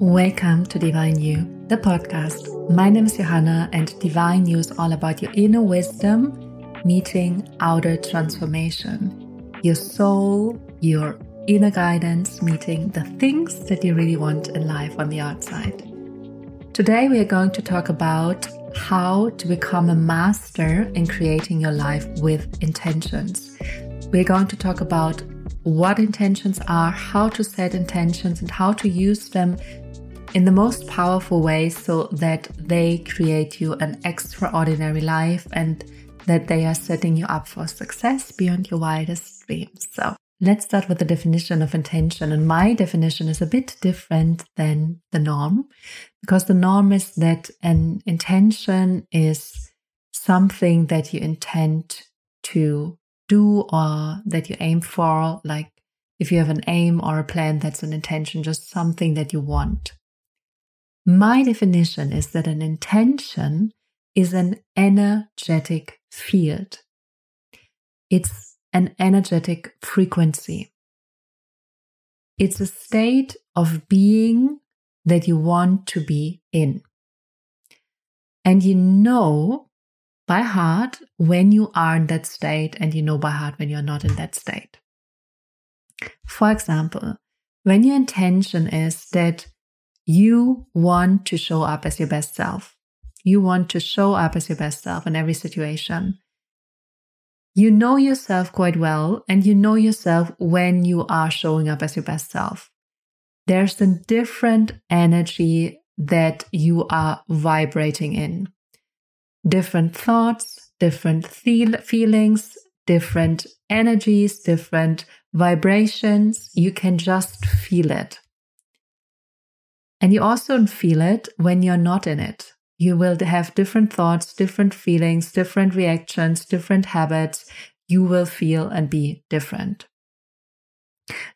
Welcome to Divine You, the podcast. My name is Johanna, and Divine You is all about your inner wisdom meeting outer transformation. Your soul, your inner guidance meeting the things that you really want in life on the outside. Today, we are going to talk about how to become a master in creating your life with intentions. We're going to talk about what intentions are, how to set intentions, and how to use them in the most powerful way so that they create you an extraordinary life and that they are setting you up for success beyond your wildest dreams. So let's start with the definition of intention. And my definition is a bit different than the norm because the norm is that an intention is something that you intend to do or that you aim for. Like if you have an aim or a plan, that's an intention, just something that you want. My definition is that an intention is an energetic field. It's an energetic frequency. It's a state of being that you want to be in. And you know by heart when you are in that state, and you know by heart when you're not in that state. For example, when your intention is that you want to show up as your best self. You want to show up as your best self in every situation. You know yourself quite well, and you know yourself when you are showing up as your best self. There's a different energy that you are vibrating in. Different thoughts, different feel- feelings, different energies, different vibrations. You can just feel it. And you also feel it when you're not in it. You will have different thoughts, different feelings, different reactions, different habits. You will feel and be different.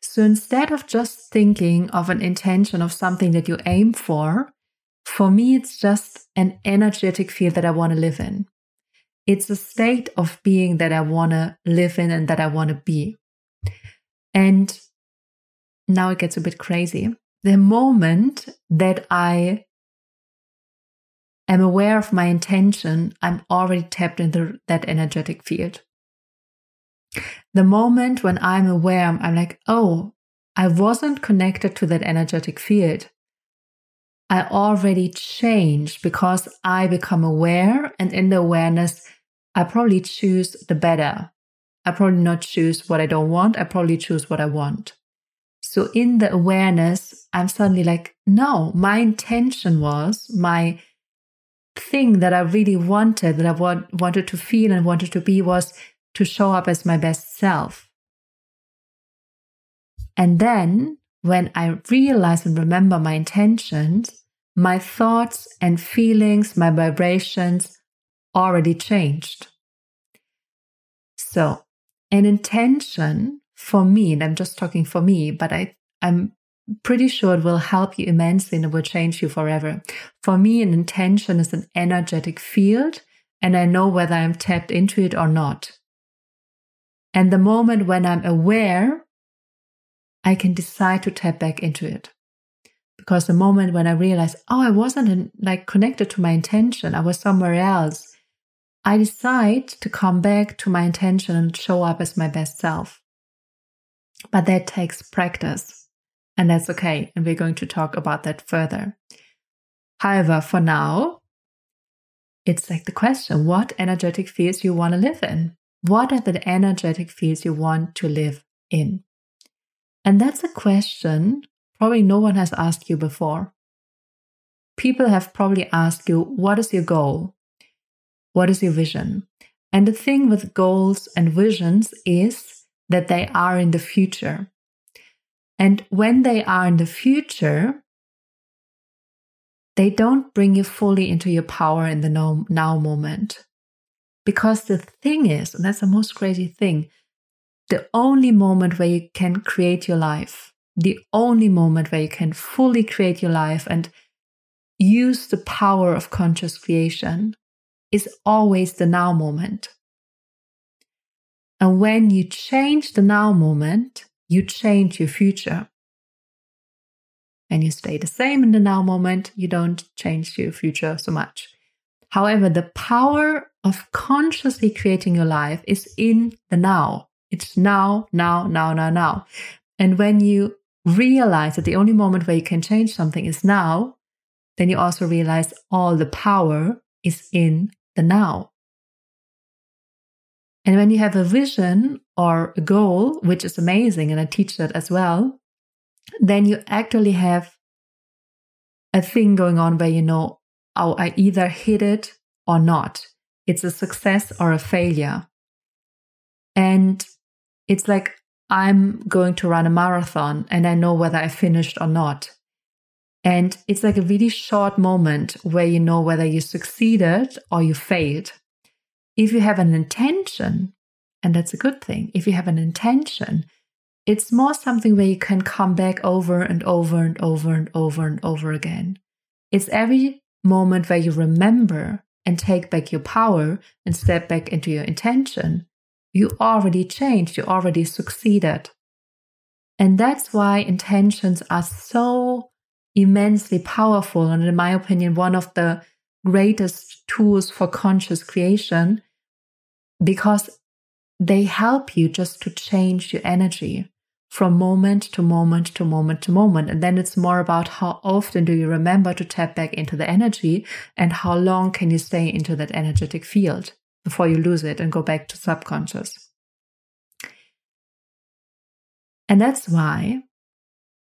So instead of just thinking of an intention of something that you aim for, for me, it's just an energetic field that I want to live in. It's a state of being that I want to live in and that I want to be. And now it gets a bit crazy the moment that I am aware of my intention, I'm already tapped into that energetic field. The moment when I'm aware, I'm like, oh, I wasn't connected to that energetic field. I already changed because I become aware, and in the awareness, I probably choose the better. I probably not choose what I don't want. I probably choose what I want. So in the awareness, I'm suddenly like, no, my intention was my thing that I really wanted, that I want, wanted to feel and wanted to be was to show up as my best self. And then when I realize and remember my intentions, my thoughts and feelings, my vibrations already changed. So an intention for me, and I'm just talking for me, but I, I'm pretty sure it will help you immensely and it will change you forever. For me, an intention is an energetic field, and I know whether I'm tapped into it or not. And the moment when I'm aware, I can decide to tap back into it. Because the moment when I realize, oh, I wasn't in, like connected to my intention, I was somewhere else, I decide to come back to my intention and show up as my best self. But that takes practice, and that's okay. And we're going to talk about that further. However, for now, it's like the question what energetic fields you want to live in? What are the energetic fields you want to live in? And that's a question probably no one has asked you before. People have probably asked you, What is your goal? What is your vision? And the thing with goals and visions is that they are in the future. And when they are in the future, they don't bring you fully into your power in the now, now moment. Because the thing is, and that's the most crazy thing, the only moment where you can create your life, the only moment where you can fully create your life and use the power of conscious creation is always the now moment. And when you change the now moment, you change your future. and you stay the same in the now moment, you don't change your future so much. However, the power of consciously creating your life is in the now. It's now, now, now, now, now. And when you realize that the only moment where you can change something is now, then you also realize all the power is in the now. And when you have a vision or a goal, which is amazing, and I teach that as well, then you actually have a thing going on where you know, oh, I either hit it or not. It's a success or a failure. And it's like I'm going to run a marathon and I know whether I finished or not. And it's like a really short moment where you know whether you succeeded or you failed. If you have an intention, and that's a good thing, if you have an intention, it's more something where you can come back over and over and over and over and over again. It's every moment where you remember and take back your power and step back into your intention. You already changed, you already succeeded. And that's why intentions are so immensely powerful. And in my opinion, one of the greatest tools for conscious creation because they help you just to change your energy from moment to moment to moment to moment. And then it's more about how often do you remember to tap back into the energy and how long can you stay into that energetic field before you lose it and go back to subconscious. And that's why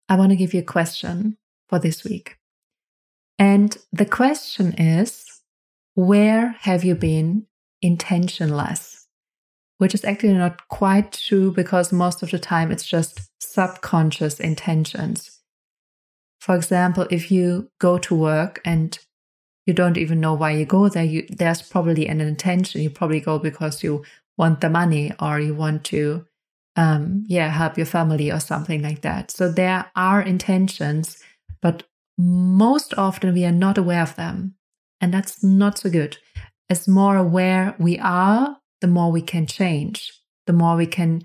I want to give you a question for this week. And the question is where have you been intentionless? which is actually not quite true because most of the time it's just subconscious intentions. For example, if you go to work and you don't even know why you go there, you, there's probably an intention. You probably go because you want the money or you want to, um, yeah, help your family or something like that. So there are intentions, but most often we are not aware of them. And that's not so good. As more aware we are the more we can change, the more we can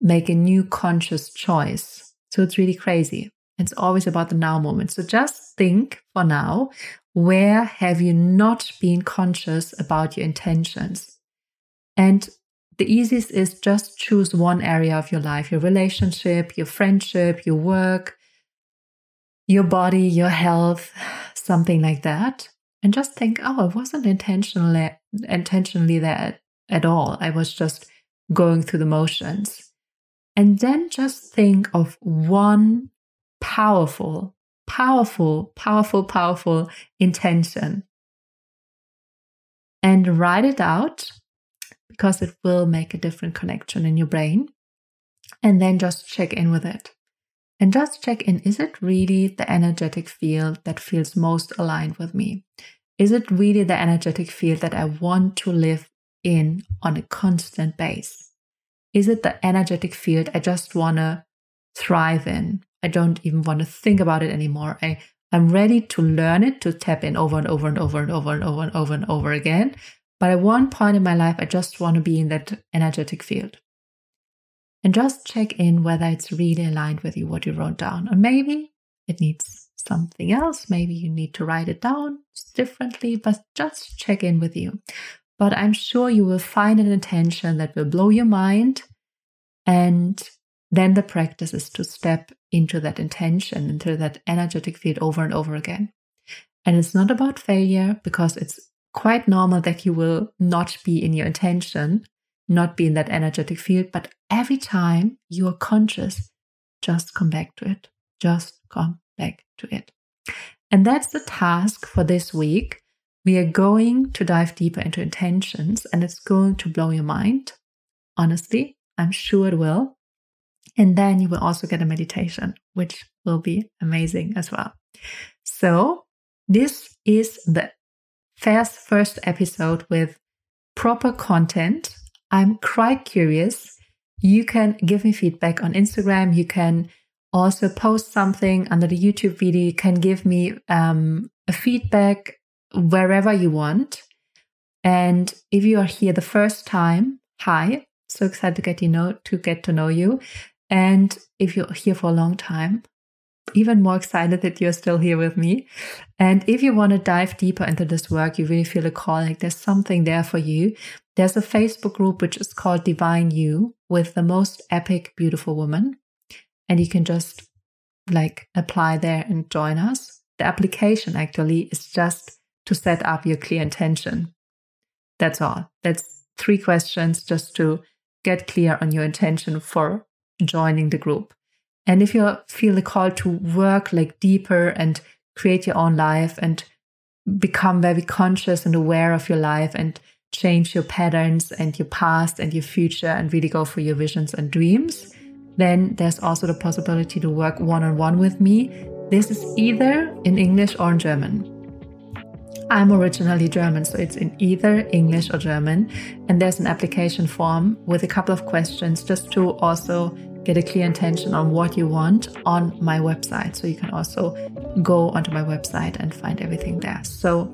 make a new conscious choice. So it's really crazy. It's always about the now moment. So just think for now where have you not been conscious about your intentions? And the easiest is just choose one area of your life your relationship, your friendship, your work, your body, your health, something like that. And just think, oh, I wasn't intentionally intentionally there at all. I was just going through the motions. And then just think of one powerful, powerful, powerful, powerful intention and write it out because it will make a different connection in your brain. And then just check in with it. And just check in is it really the energetic field that feels most aligned with me? Is it really the energetic field that I want to live in on a constant base? Is it the energetic field I just want to thrive in? I don't even want to think about it anymore. I, I'm ready to learn it, to tap in over and over and over and over and over and over and over again. But at one point in my life, I just want to be in that energetic field. And just check in whether it's really aligned with you, what you wrote down. Or maybe it needs something else. Maybe you need to write it down differently, but just check in with you but I'm sure you will find an intention that will blow your mind. And then the practice is to step into that intention, into that energetic field over and over again. And it's not about failure because it's quite normal that you will not be in your intention, not be in that energetic field. But every time you are conscious, just come back to it. Just come back to it. And that's the task for this week we are going to dive deeper into intentions and it's going to blow your mind. Honestly, I'm sure it will. And then you will also get a meditation, which will be amazing as well. So, this is the first first episode with proper content. I'm quite curious. You can give me feedback on Instagram. You can also post something under the YouTube video. You can give me um, a feedback wherever you want. And if you are here the first time, hi, so excited to get you know to get to know you. And if you're here for a long time, even more excited that you're still here with me. And if you want to dive deeper into this work, you really feel a call, like there's something there for you. There's a Facebook group which is called Divine You with the most epic, beautiful woman. And you can just like apply there and join us. The application actually is just to set up your clear intention. That's all. That's three questions just to get clear on your intention for joining the group. And if you feel the call to work like deeper and create your own life and become very conscious and aware of your life and change your patterns and your past and your future and really go for your visions and dreams, then there's also the possibility to work one on one with me. This is either in English or in German. I'm originally German, so it's in either English or German. And there's an application form with a couple of questions just to also get a clear intention on what you want on my website. So you can also go onto my website and find everything there. So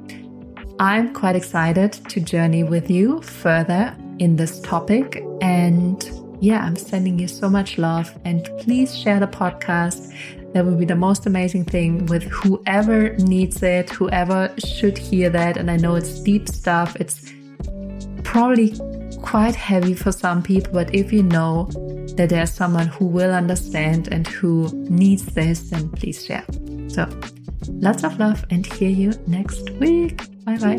I'm quite excited to journey with you further in this topic. And yeah, I'm sending you so much love. And please share the podcast. That would be the most amazing thing with whoever needs it, whoever should hear that. And I know it's deep stuff. It's probably quite heavy for some people, but if you know that there's someone who will understand and who needs this, then please share. So, Lots of love and hear you next week. Bye bye.